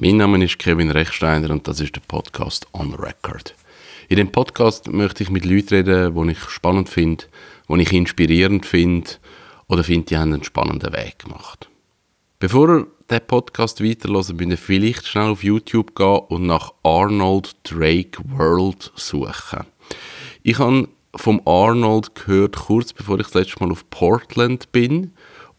Mein Name ist Kevin Rechsteiner und das ist der Podcast On Record. In dem Podcast möchte ich mit Leuten reden, die ich spannend finde, die ich inspirierend finde oder finde, die haben einen spannenden Weg gemacht. Bevor ihr den Podcast weiterhört, müsst ihr vielleicht schnell auf YouTube gehen und nach Arnold Drake World suchen. Ich habe vom Arnold gehört, kurz bevor ich das letzte Mal auf Portland bin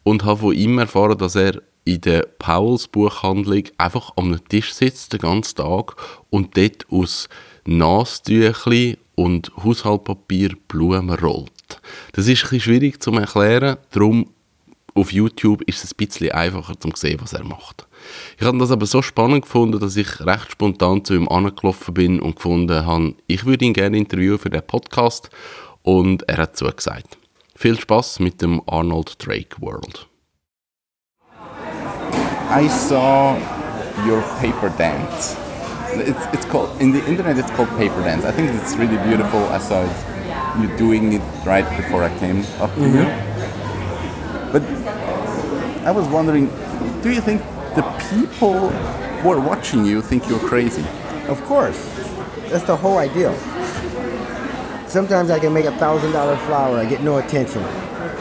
und habe von ihm erfahren, dass er in der Pauls Buchhandlung einfach am Tisch sitzt den ganzen Tag und dort aus Nastüchli und Haushaltpapier Blumen rollt. Das ist ein bisschen schwierig zu erklären, darum auf YouTube ist es ein bisschen einfacher zu sehen, was er macht. Ich habe das aber so spannend gefunden, dass ich recht spontan zu ihm angelaufen bin und gefunden habe, ich würde ihn gerne interviewen für den Podcast und er hat zugesagt. Viel Spaß mit dem Arnold Drake World. I saw your paper dance. It's, it's called in the internet. It's called paper dance. I think it's really beautiful. I saw it, you doing it right before I came up to you. Mm-hmm. But I was wondering, do you think the people who are watching you think you're crazy? Of course. That's the whole idea. Sometimes I can make a thousand dollar flower, I get no attention.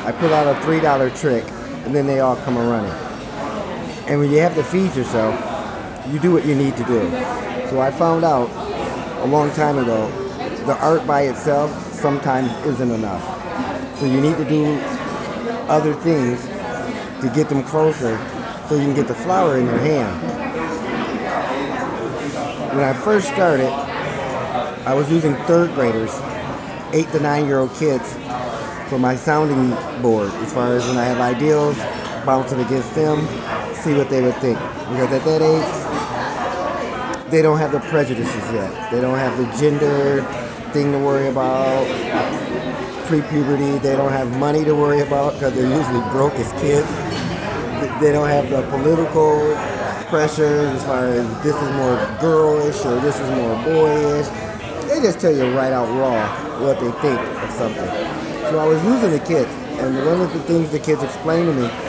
I pull out a three dollar trick, and then they all come a running. And when you have to feed yourself, you do what you need to do. So I found out a long time ago, the art by itself sometimes isn't enough. So you need to do other things to get them closer so you can get the flower in your hand. When I first started, I was using third graders, eight to nine year old kids, for my sounding board as far as when I have ideals, bouncing against them, see what they would think. Because at that age, they don't have the prejudices yet. They don't have the gender thing to worry about, pre-puberty. They don't have money to worry about because they're usually broke as kids. They don't have the political pressures as far as this is more girlish or this is more boyish. They just tell you right out raw what they think of something. So I was using the kids, and one of the things the kids explained to me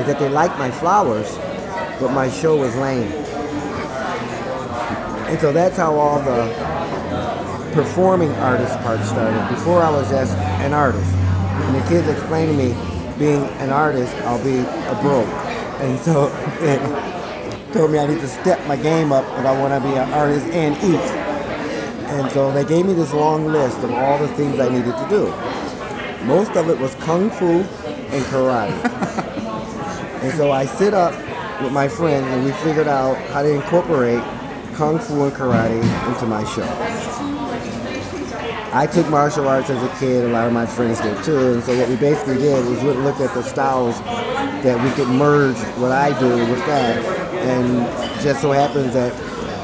is that they like my flowers, but my show was lame. And so that's how all the performing artist part started. Before I was just an artist. And the kids explained to me, being an artist, I'll be a broke. And so it told me I need to step my game up if I want to be an artist and eat. And so they gave me this long list of all the things I needed to do. Most of it was kung fu and karate. and so I sit up with my friends and we figured out how to incorporate kung fu and karate into my show. I took martial arts as a kid, a lot of my friends did too, and so what we basically did was we looked at the styles that we could merge what I do with that, and just so happens that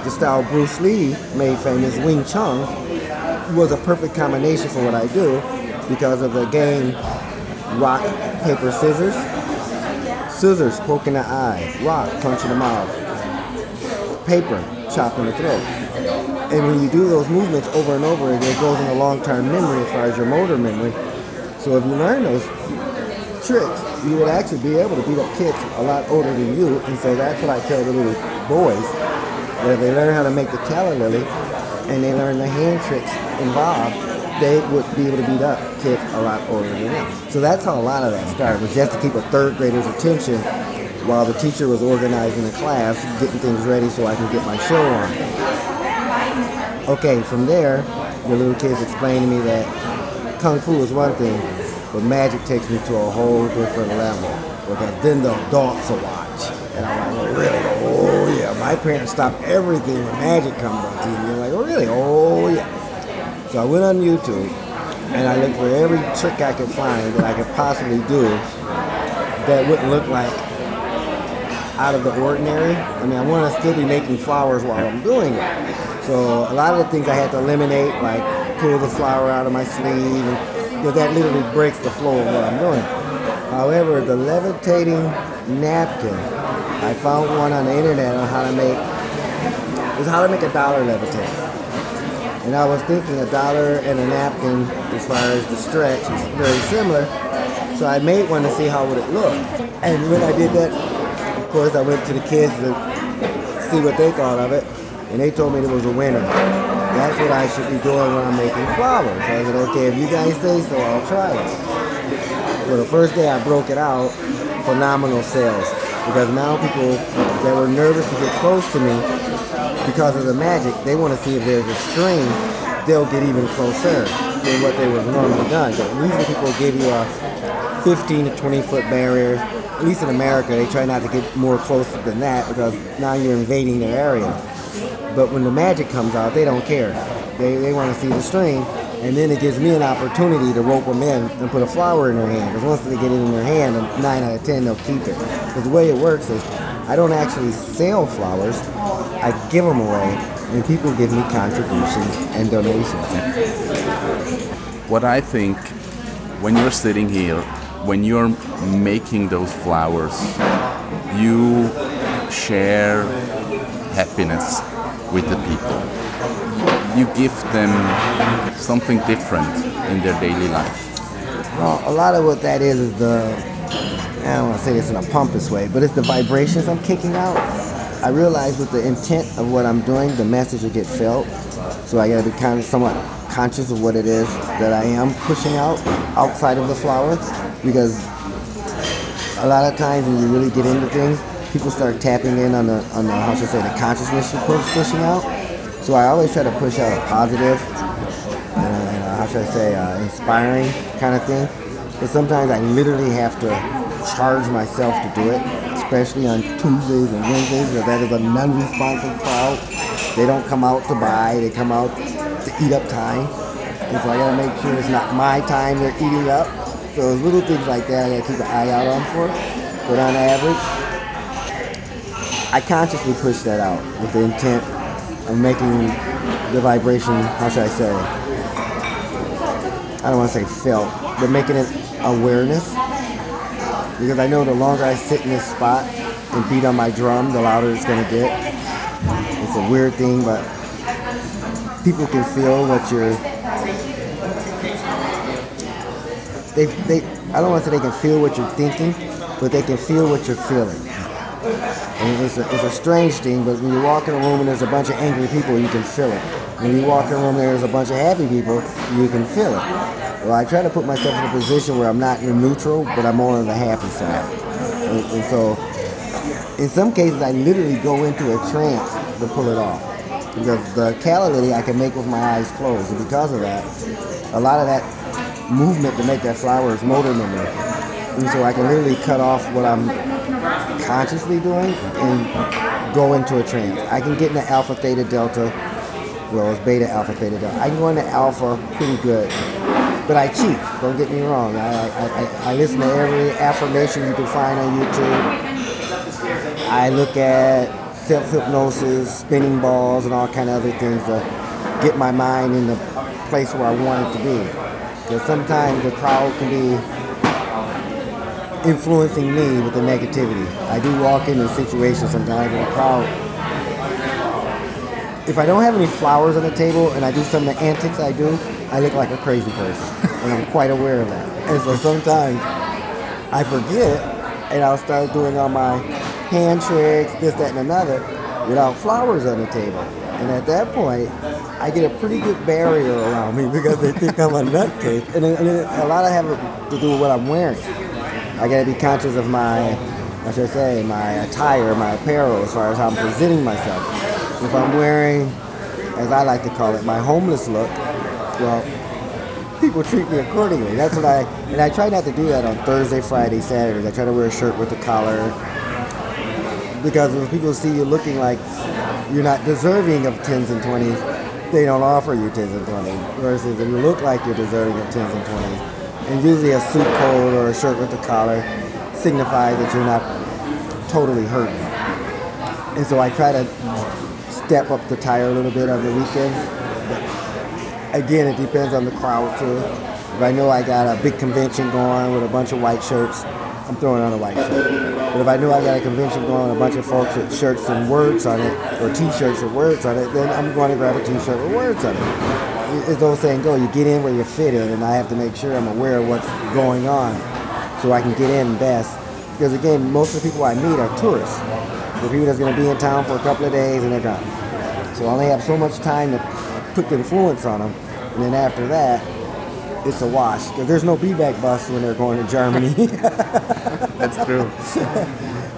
the style Bruce Lee made famous, Wing Chun, was a perfect combination for what I do because of the game rock, paper, scissors, scissors poking the eye, rock punching the mouth, paper chopping the throat. And when you do those movements over and over, it goes in a long-term memory as far as your motor memory. So if you learn those tricks, you would actually be able to beat up kids a lot older than you. And so that's what I tell the little boys, that if they learn how to make the calla lily and they learn the hand tricks involved, they would be able to beat up kids a lot older than them. So that's how a lot of that started, was just to keep a third grader's attention while the teacher was organizing the class, getting things ready so I can get my show on. Okay, from there, the little kids explained to me that kung fu is one thing, but magic takes me to a whole different level. Because then the adults will watch. And I'm like, oh, really? Oh, yeah. My parents stop everything when magic comes on TV. I'm like, oh, really? Oh, yeah. So I went on YouTube and I looked for every trick I could find that I could possibly do that wouldn't look like out of the ordinary. I mean, I want to still be making flowers while I'm doing it. So a lot of the things I had to eliminate, like pull the flower out of my sleeve, because that literally breaks the flow of what I'm doing. However, the levitating napkin, I found one on the internet on how to make, was how to make a dollar levitate. And I was thinking a dollar and a napkin, as far as the stretch, is very similar. So I made one to see how would it look. And when I did that, of course, I went to the kids to see what they thought of it, and they told me it was a winner. That's what I should be doing when I'm making flowers. I said, okay, if you guys say so, I'll try it. Well, the first day I broke it out, phenomenal sales. Because now people that were nervous to get close to me because of the magic, they want to see if there's a string, they'll get even closer than what they would normally done. But usually people give you a 15 to 20 foot barrier. At least in America, they try not to get more closer than that because now you're invading their area. But when the magic comes out, they don't care. They, they want to see the string, and then it gives me an opportunity to rope them in and put a flower in their hand. Because once they get it in their hand, nine out of ten they'll keep it. Because the way it works is, I don't actually sell flowers; I give them away, and people give me contributions and donations. What I think when you're sitting here, when you're making those flowers, you share happiness with the people. You give them something different in their daily life. Well, a lot of what that is is the, I don't want to say this in a pompous way, but it's the vibrations I'm kicking out. I realize with the intent of what I'm doing, the message will get felt. So I got to be kind of somewhat conscious of what it is that I am pushing out outside of the flower, because a lot of times when you really get into things, people start tapping in on the on the how should I say the consciousness you're push, pushing out. So I always try to push out a positive and, and a, how should I say uh, inspiring kind of thing. But sometimes I literally have to charge myself to do it, especially on Tuesdays and Wednesdays, that is a non-responsive crowd. They don't come out to buy; they come out to eat up time. And so I gotta make sure it's not my time they're eating up. So little things like that I gotta keep an eye out on for. But on average, I consciously push that out with the intent of making the vibration, how should I say, I don't want to say felt, but making it awareness. Because I know the longer I sit in this spot and beat on my drum, the louder it's going to get. It's a weird thing, but people can feel what you're. They, they, I don't want to say they can feel what you're thinking, but they can feel what you're feeling. And it's a, it's a strange thing, but when you walk in a room and there's a bunch of angry people, you can feel it. When you walk in a room and there's a bunch of happy people, you can feel it. Well, I try to put myself in a position where I'm not in neutral, but I'm more on the happy side. And, and so, in some cases, I literally go into a trance to pull it off. Because the calla lily I can make with my eyes closed. And because of that, a lot of that movement to make that flower is motor memory. And so I can literally cut off what I'm consciously doing and go into a trance. I can get into alpha, theta, delta. Well, it's beta, alpha, theta, delta. I can go into alpha pretty good. But I cheat, don't get me wrong. I, I, I, listen to every affirmation you can find on YouTube. I look at self-hypnosis, spinning balls, and all kind of other things to get my mind in the place where I want it to be. Because sometimes the crowd can be influencing me with the negativity. I do walk into situations sometimes in a crowd. If I don't have any flowers on the table and I do some of the antics I do, I look like a crazy person. and I'm quite aware of that. And so sometimes I forget and I'll start doing all my hand tricks, this, that, and another, without flowers on the table. And at that point, I get a pretty good barrier around me because they think I'm a nutcase. And, and a lot of have to do with what I'm wearing. I gotta be conscious of my, I should say, my attire, my apparel, as far as how I'm presenting myself. If I'm wearing, as I like to call it, my homeless look, well, people treat me accordingly. That's what I, and I try not to do that on Thursday, Friday, Saturdays. I try to wear a shirt with a collar because when people see you looking like you're not deserving of 10s and 20s, they don't offer you 10s and 20s. Versus if you look like you're deserving of 10s and 20s, and usually a suit coat or a shirt with a collar signifies that you're not totally hurting. And so I try to step up the tire a little bit on the weekends. Again, it depends on the crowd too. If I know I got a big convention going with a bunch of white shirts, I'm throwing on a white shirt. But if I know I got a convention going with a bunch of folks with shirts and words on it, or t-shirts with words on it, then I'm going to grab a t-shirt with words on it it's those saying go, you get in where you fit in, and I have to make sure I'm aware of what's going on so I can get in best. Because again, most of the people I meet are tourists. The people that's going to be in town for a couple of days and they're gone. So I only have so much time to put the influence on them. And then after that, it's a wash. Because there's no B-back bus when they're going to Germany. That's true.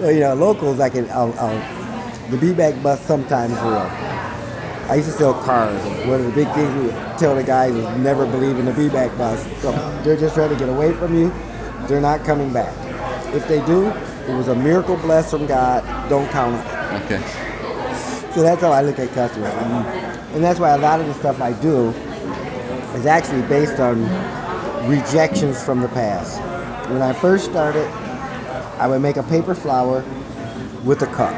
you know, locals, I can, I'll, I'll, the B-back bus sometimes will. I used to sell cars. One of the big things we would tell the guys is never believe in the B-back bus. So they're just trying to get away from you. They're not coming back. If they do, it was a miracle blessed from God. Don't count on it. Okay. So that's how I look at customers. And, and that's why a lot of the stuff I do is actually based on rejections from the past. When I first started, I would make a paper flower with a cup.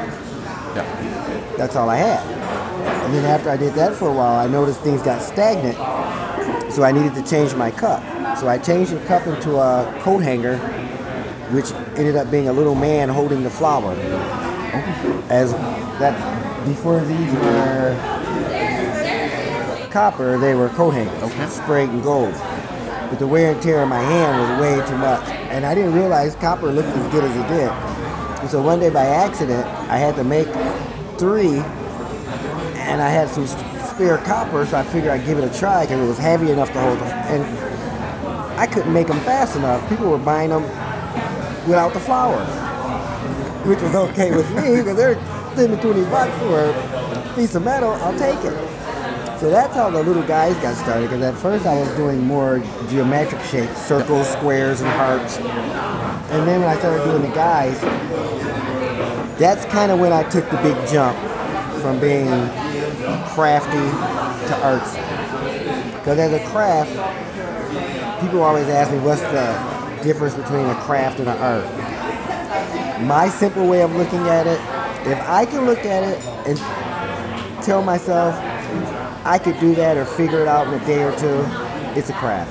Yeah. That's all I had. And then after I did that for a while, I noticed things got stagnant, so I needed to change my cup. So I changed the cup into a coat hanger, which ended up being a little man holding the flower. Oh. As that before these were copper, they were coat hangers, Okay. sprayed in gold. But the wear and tear on my hand was way too much, and I didn't realize copper looked as good as it did. And so one day by accident, I had to make three and I had some spare copper, so I figured I'd give it a try because it was heavy enough to hold. The, and I couldn't make them fast enough. People were buying them without the flower, which was okay with me because they're 10 to 20 bucks for a piece of metal. I'll take it. So that's how the little guys got started. Because at first I was doing more geometric shapes, circles, squares, and hearts. And then when I started doing the guys, that's kind of when I took the big jump from being crafty to artsy. Because as a craft, people always ask me what's the difference between a craft and an art. My simple way of looking at it, if I can look at it and tell myself I could do that or figure it out in a day or two, it's a craft.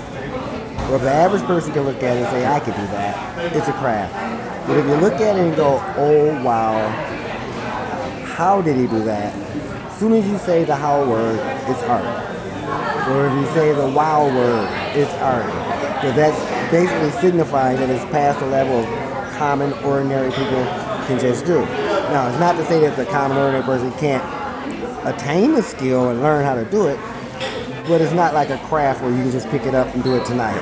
Or if the average person can look at it and say, I could do that, it's a craft. But if you look at it and go, oh wow, how did he do that? As soon as you say the how word, it's art. Or if you say the wow word, it's art. Because that's basically signifying that it's past the level of common, ordinary people can just do. Now, it's not to say that the common, ordinary person can't attain the skill and learn how to do it, but it's not like a craft where you can just pick it up and do it tonight.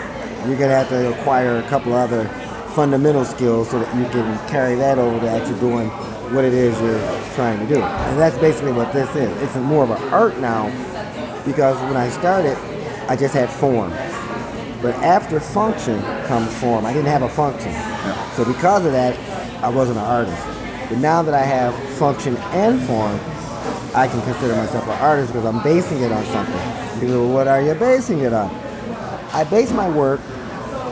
You're gonna have to acquire a couple other fundamental skills so that you can carry that over to actually doing what it is you're trying to do. And that's basically what this is. It's more of an art now because when I started, I just had form. But after function comes form. I didn't have a function. So because of that, I wasn't an artist. But now that I have function and form, I can consider myself an artist because I'm basing it on something. People, well, what are you basing it on? I base my work,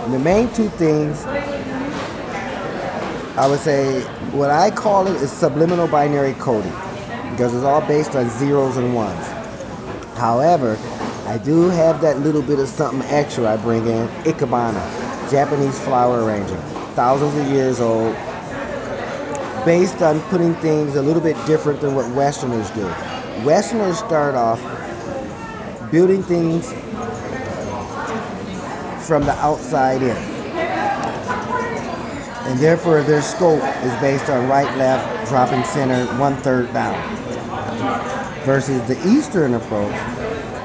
the main two things, I would say, what I call it is subliminal binary coding because it's all based on zeros and ones. However, I do have that little bit of something extra I bring in, Ikebana, Japanese flower arranging, thousands of years old, based on putting things a little bit different than what Westerners do. Westerners start off building things from the outside in. And therefore their scope is based on right, left, dropping center, one third down. Versus the Eastern approach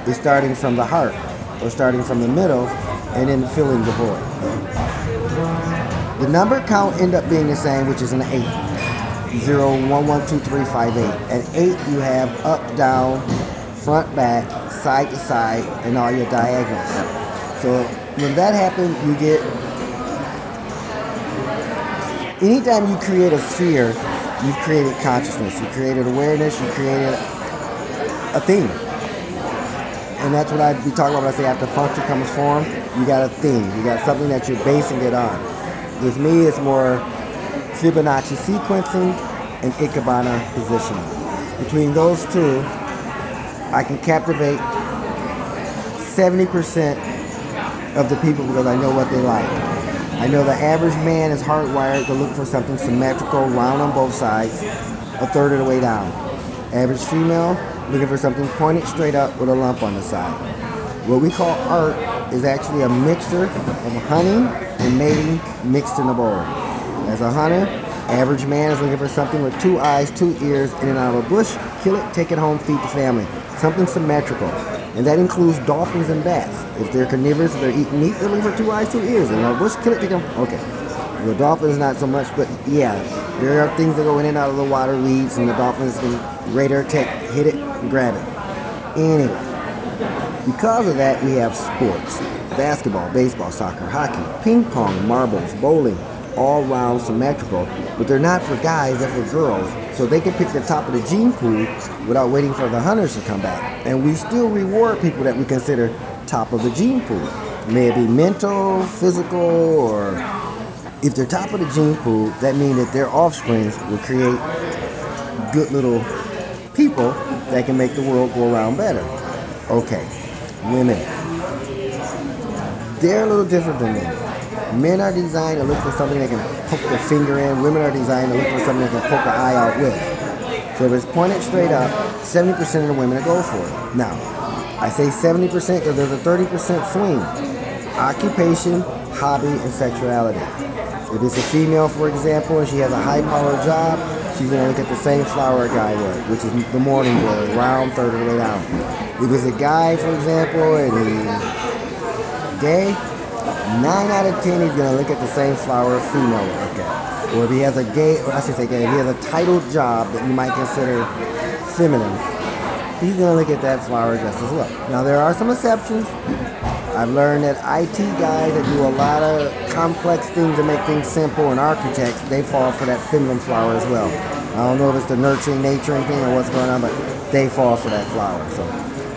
is starting from the heart or starting from the middle and then filling the void. The number count end up being the same, which is an eight. Zero, one, one, two, three, five, eight. At eight, you have up, down, front, back, side to side, and all your diagonals. So when that happens, you get. Anytime you create a sphere, you've created consciousness. You created awareness. You created a theme. And that's what I be talking about when I say after function comes form. You got a theme. You got something that you're basing it on. With me, it's more Fibonacci sequencing and Ikebana positioning. Between those two, I can captivate 70% of the people because I know what they like. I know the average man is hardwired to look for something symmetrical, round on both sides, a third of the way down. Average female looking for something pointed straight up with a lump on the side. What we call art is actually a mixture of hunting and mating mixed in a bowl. As a hunter, Average man is looking for something with two eyes, two ears, in and out of a bush. Kill it, take it home, feed the family. Something symmetrical. And that includes dolphins and bats. If they're carnivorous, if they're eating meat, they're looking for two eyes, two ears. In and a bush, kill it, take it home. Okay. The dolphins not so much, but yeah, there are things that go in and out of the water weeds, and the dolphins can radar tech hit it grab it. Anyway, because of that, we have sports basketball, baseball, soccer, hockey, ping pong, marbles, bowling, all round symmetrical, but they're not for guys, they're for girls. So they can pick the top of the gene pool without waiting for the hunters to come back. And we still reward people that we consider top of the gene pool. May it be mental, physical, or if they're top of the gene pool, that means that their offsprings will create good little people that can make the world go around better. Okay, women. They're a little different than men. Men are designed to look for something they can poke their finger in. Women are designed to look for something they can poke their eye out with. So if it's pointed straight up, 70% of the women will go for it. Now, I say 70% because there's a 30% swing. Occupation, hobby, and sexuality. If it's a female, for example, and she has a high-powered job, she's going to look at the same flower guy would, which is the morning glory, round third of the way down. If it's a guy, for example, and he's gay, nine out of ten he's to look at the same flower female would look at. Or if he has a gay, or I should say gay, if he has a titled job that you might consider feminine, he's to look at that flower just as well. Now there are some exceptions. I've learned that IT guys that do a lot of complex things to make things simple and architects, they fall for that feminine flower as well. I don't know if it's the nurturing, naturing thing or what's going on, but they fall for that flower. So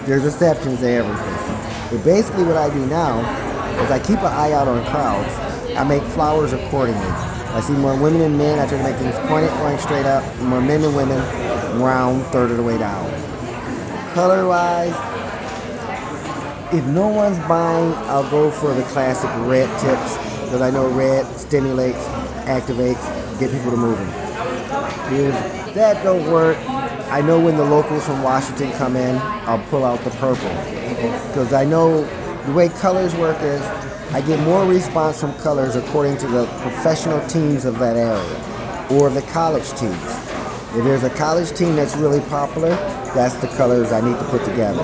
there's exceptions to everything. But basically what I do now is I keep an eye out on crowds. I make flowers accordingly. I see more women and men, I try to make things pointed, going straight up. More men and women, round, third of the way down. Color-wise, if no one's buying, I'll go for the classic red tips because I know red stimulates, activates, get people to moving. If that don't work, I know when the locals from Washington come in, I'll pull out the purple because I know the way colors work is I get more response from colors according to the professional teams of that area or the college teams. If there's a college team that's really popular, that's the colors I need to put together.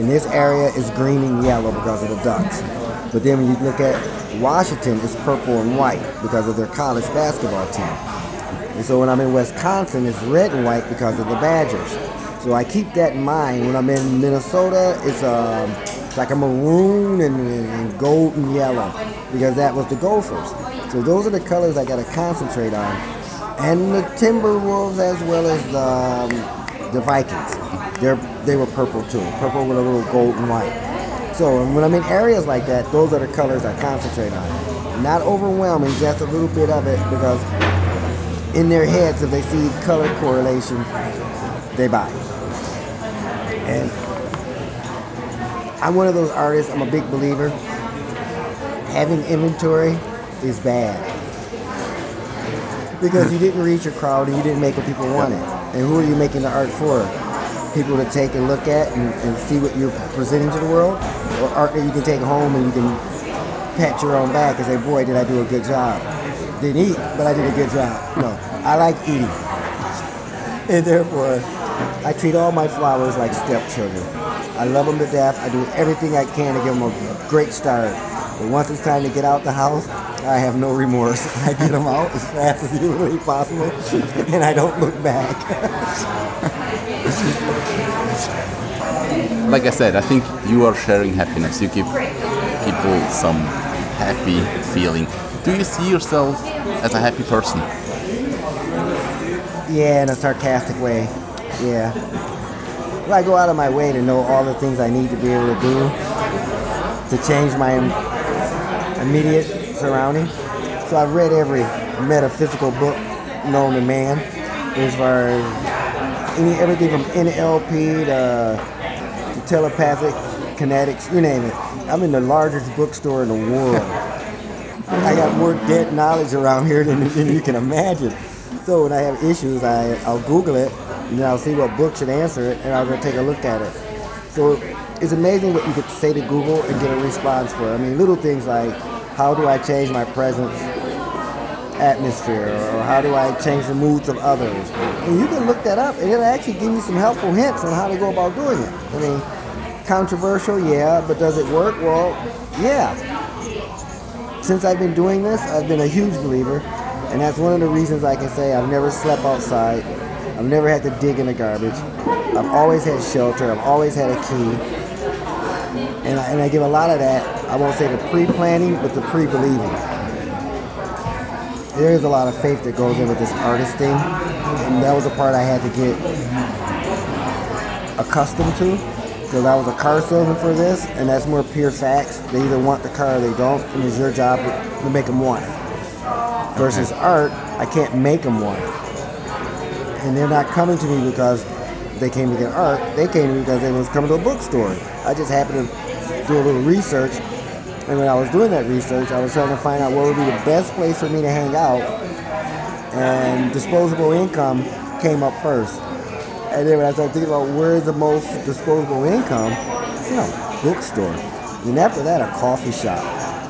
In this area, it's green and yellow because of the Ducks. But then when you look at Washington, it's purple and white because of their college basketball team. And so when I'm in Wisconsin, it's red and white because of the Badgers. So I keep that in mind. When I'm in Minnesota, it's um, like a maroon and, and gold and yellow because that was the Gophers. So those are the colors I got to concentrate on. And the Timberwolves as well as the, um, the Vikings. They're, they were purple too. Purple with a little gold and white. So when I'm in areas like that, those are the colors I concentrate on. Not overwhelming, just a little bit of it because in their heads, if they see color correlation, they buy. And I'm one of those artists, I'm a big believer. Having inventory is bad. Because you didn't reach your crowd and you didn't make what people wanted. And who are you making the art for? People to take and look at and, and see what you're presenting to the world? Or art that you can take home and you can pat your own back and say, boy, did I do a good job. Didn't eat, but I did a good job. No, I like eating. And therefore, I treat all my flowers like stepchildren. I love them to death. I do everything I can to give them a great start. But once it's time to get out the house, I have no remorse. I get them out as fast as humanly possible, and I don't look back. like I said, I think you are sharing happiness. You give people some happy feeling. Do you see yourself as a happy person? Yeah, in a sarcastic way. Yeah. I go out of my way to know all the things I need to be able to do to change my immediate surrounding. So I've read every metaphysical book known to man, as far as any everything from NLP to, to telepathic kinetics, you name it. I'm in the largest bookstore in the world. I got more dead knowledge around here than, than you can imagine. So when I have issues, I, I'll Google it, and then I'll see what book should answer it, and I'll go take a look at it. So it's amazing what you could say to Google and get a response for. I mean, little things like, how do I change my presence atmosphere or how do I change the moods of others. And you can look that up and it'll actually give you some helpful hints on how to go about doing it. I mean, controversial, yeah, but does it work? Well, yeah. Since I've been doing this, I've been a huge believer, and that's one of the reasons I can say I've never slept outside. I've never had to dig in the garbage. I've always had shelter. I've always had a key. And I, and I give a lot of that, I won't say the pre-planning, but the pre-believing. There is a lot of faith that goes into this artist thing, and that was a part I had to get accustomed to, because I was a car salesman for this, and that's more pure facts. They either want the car or they don't, and it's your job to make them want it. Versus art, I can't make them want it. And they're not coming to me because they came to get art. They came to me because they was coming to a bookstore. I just happened to do a little research, and when I was doing that research, I was trying to find out what would be the best place for me to hang out. And disposable income came up first. And then when I started thinking about where's the most disposable income, you oh, know, bookstore. And after that, a coffee shop.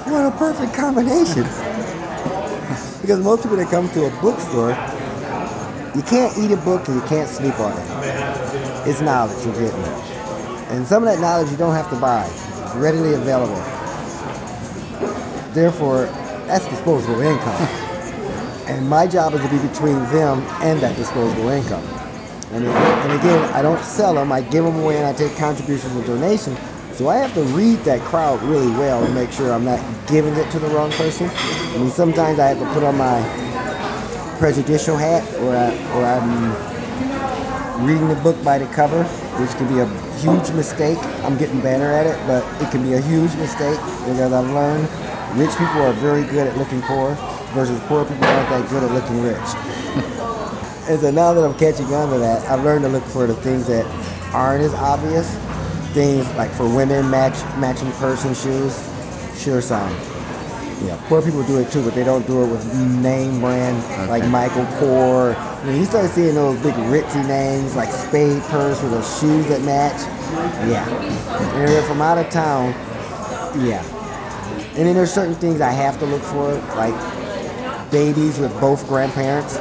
What a perfect combination. because most people that come to a bookstore, you can't eat a book and you can't sleep on it. It's knowledge you're getting. And some of that knowledge you don't have to buy. It's readily available. Therefore, that's disposable income. and my job is to be between them and that disposable income. And, and again, I don't sell them. I give them away and I take contributions and donations. So I have to read that crowd really well and make sure I'm not giving it to the wrong person. I mean, sometimes I have to put on my prejudicial hat or, I, or I'm reading the book by the cover, which can be a huge mistake. I'm getting better at it, but it can be a huge mistake because I've learned rich people are very good at looking poor versus poor people aren't that good at looking rich. And so now that I'm catching on to that, I've learned to look for the things that aren't as obvious. Things like for women, match matching person shoes, sure sign. Yeah, poor people do it too, but they don't do it with name brand like Michael Kors. When you start seeing those big ritzy names like Spade Purse with those shoes that match, yeah. And they're from out of town, yeah. And then there's certain things I have to look for, like babies with both grandparents.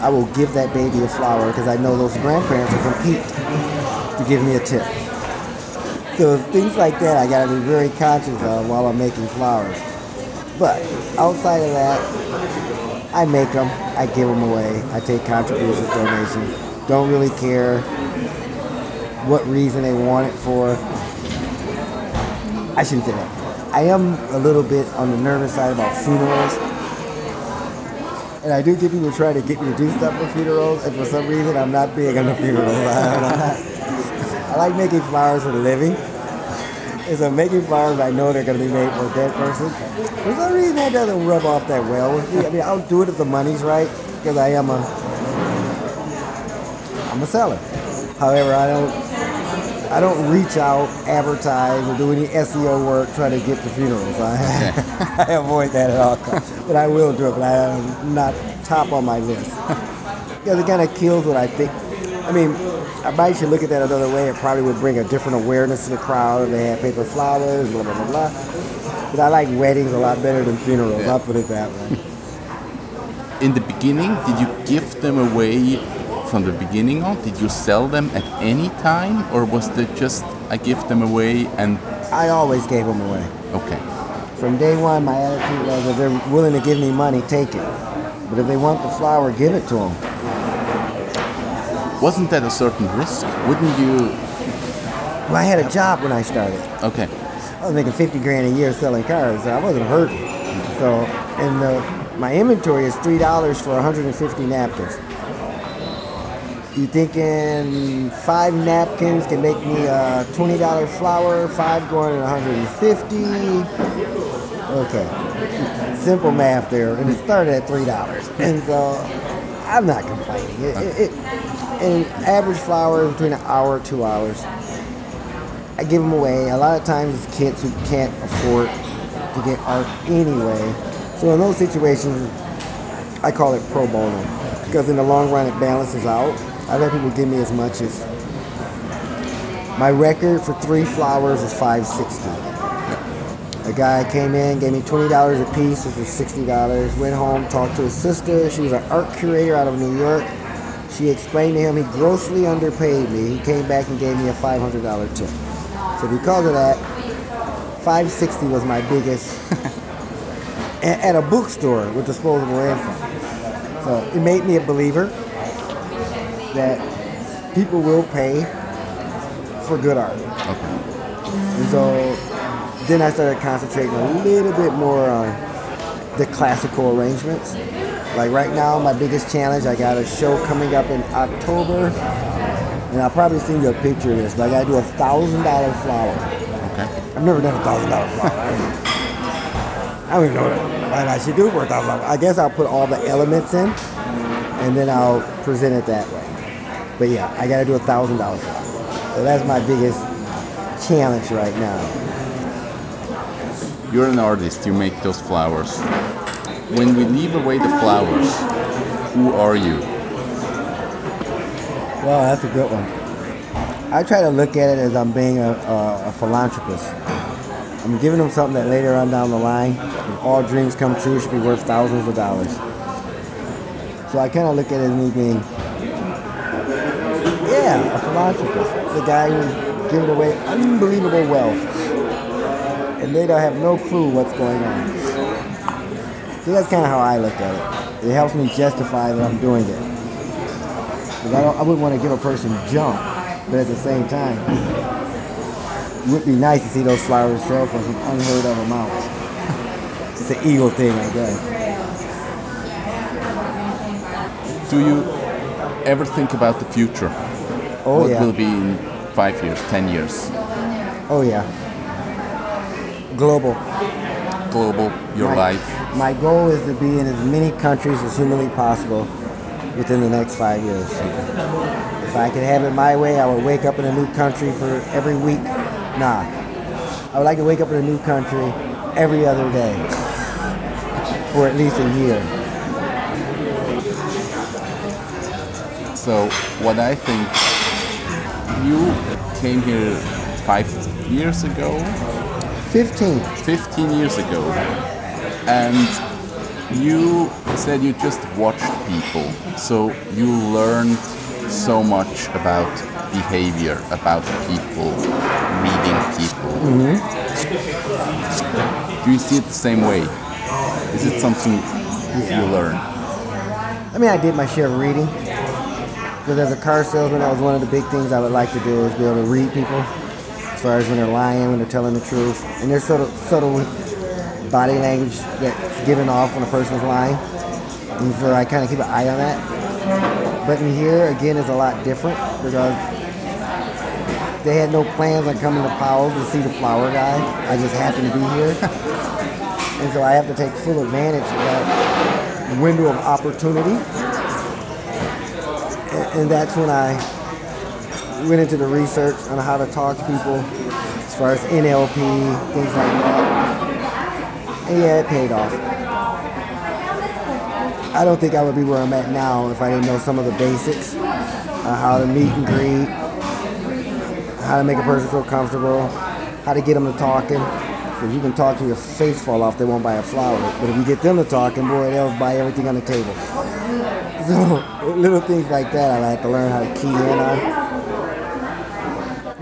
I will give that baby a flower because I know those grandparents will compete to give me a tip. So things like that I gotta be very conscious of while I'm making flowers. But outside of that, I make them, I give them away, I take contributions, donations. Don't really care what reason they want it for. I shouldn't say that. I am a little bit on the nervous side about funerals. And I do get people trying to get me to do stuff for funerals, and for some reason I'm not big on the funerals. I, I like making flowers for a living. And so making flowers, I know they're going to be made for a dead person. For some reason that doesn't rub off that well with me. I mean, I'll do it if the money's right, because I am a, I'm a seller. However, I don't, I don't reach out, advertise, or do any SEO work trying to get to funerals. I, I avoid that at all costs. But I will do it, but I'm not top on my list. Because it kind of kills what I think. I mean, I might should look at that another way. It probably would bring a different awareness to the crowd they had paper flowers, blah, blah, blah, blah. But I like weddings a lot better than funerals. I'll put it that way. In the beginning, did you give them away from the beginning on? Did you sell them at any time, or was it just I give them away and I always gave them away. okay? From day one, my attitude was if they're willing to give me money, take it. But if they want the flower, give it to them. Wasn't that a certain risk? Wouldn't you? Well, I had a job when I started. Okay, I was making 50 grand a year selling cars, so I wasn't hurting. So, and the, my inventory is $3 for 150 napkins. You thinking five napkins can make me a $20 flower, five going at 150? Okay. Simple math there, and it started at $3. And so I'm not complaining. It, it, it, and average flower between an hour two hours. I give them away. A lot of times it's kids who can't afford to get art anyway. So in those situations, I call it pro bono because in the long run it balances out. I let people give me as much as my record for three flowers is 560. A guy came in, gave me $20 a piece, which was $60. Went home, talked to his sister. She was an art curator out of New York. She explained to him he grossly underpaid me. He came back and gave me a $500 tip. So because of that, 560 was my biggest at a bookstore with disposable income. So it made me a believer that people will pay for good art. Okay. And so then I started concentrating a little bit more on the classical arrangements. Like right now, my biggest challenge, I got a show coming up in October, and I'll probably send you a picture of this, but I gotta do a thousand dollar flower. Okay. I've never done a thousand dollar flower. I don't- even know what I should do for a thousand dollars. I guess I'll put all the elements in, and then I'll present it that way. But yeah, I gotta do a thousand dollar flower. So that's my biggest challenge right now. You're an artist. You make those flowers. When we leave away the flowers, who are you? Well, that's a good one. I try to look at it as I'm being a, a, a philanthropist. I'm giving them something that later on down the line, if all dreams come true, should be worth thousands of dollars. So I kind of look at it as me being, yeah, a philanthropist. The guy who's giving away unbelievable wealth. And they don't have no clue what's going on. So that's kind of how I look at it. It helps me justify that I'm doing it. Because I, I wouldn't want to give a person junk, but at the same time, it would be nice to see those flowers sell for some unheard of amounts. it's an ego thing, I guess. Do you ever think about the future? Oh what yeah. will be in five years, ten years? Oh yeah. Global. Global, your my, life. My goal is to be in as many countries as humanly possible within the next five years. If I could have it my way, I would wake up in a new country for every week. Nah. I would like to wake up in a new country every other day for at least a year. So what I think, you came here five years ago, 15. 15 years ago, and you said you just watched people. So you learned so much about behavior, about people, reading people. Mm-hmm. Do you see it the same way? Is it something you learn? I mean, I did my share of reading. Because as a car salesman, that was one of the big things I would like to do is be able to read people. As far as when they're lying, when they're telling the truth. And there's sort of subtle, subtle body language that's given off when a person's lying. And so I kind of keep an eye on that. But in here, again, is a lot different because they had no plans on coming to Powell's to see the flower guy. I just happened to be here. and so I have to take full advantage of that window of opportunity and, and that's when I went into the research on how to talk to people as far as NLP, things like that. And yeah, it paid off. I don't think I would be where I'm at now if I didn't know some of the basics on how to meet and greet, how to make a person feel comfortable, how to get them to talking. If you can talk to your face fall off, they won't buy a flower. But if you get them to talking, boy, they'll buy everything on the table. So little things like that I had to learn how to key in on.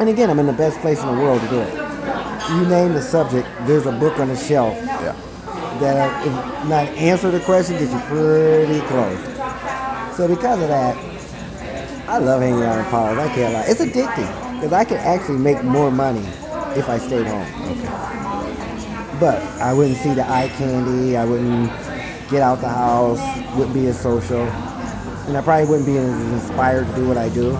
And again, I'm in the best place in the world to do it. You name the subject, there's a book on the shelf Yeah. that if not answer the question gets you pretty close. So because of that, I love hanging out in Powell's. I can't lie. It's addicting because I could actually make more money if I stayed home. But I wouldn't see the eye candy. I wouldn't get out the house. Wouldn't be as social, and I probably wouldn't be as inspired to do what I do.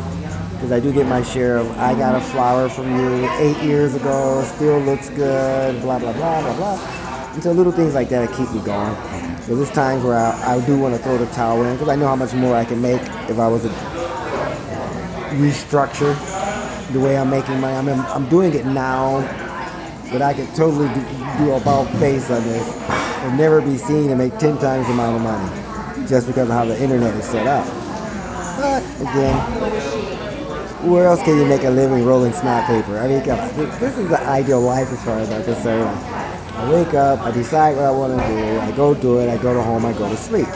Because I do get my share of I got a flower from you eight years ago, still looks good, blah blah blah blah blah. And so little things like that keep me going. Because there's times where I, I do want to throw the towel in because I know how much more I can make if I was to restructure the way I'm making money. I mean, I'm doing it now, but I could totally do, do a about face on this and never be seen and make 10 times the amount of money just because of how the internet is set up. But again, where else can you make a living rolling snot paper? I mean, come on. This, is the ideal life as far as I'm concerned. I wake up, I decide what I want to do, I go do it, I go to home, I go to sleep.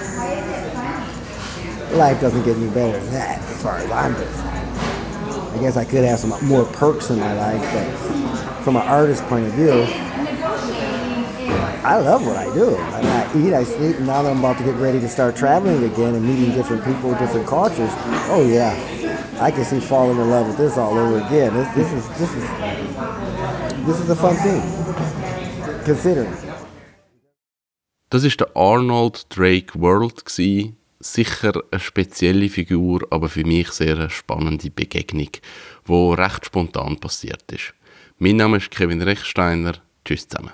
Life doesn't get any better than that as far as I'm concerned. I guess I could have some more perks in my life, but from an artist's point of view, I love what I do. I, I eat, I sleep, and now that I'm about to get ready to start traveling again and meeting different people, different cultures, oh yeah, I can see falling in love with this all over again. This, this is this is this is a fun thing. Considering. Das ist der Arnold Drake World gsi. Sicher eine spezielle Figur, aber für mich sehr eine spannende Begegnung, wo recht spontan passiert ist. Mein Name ist Kevin Rechsteiner. Tschüss zusammen.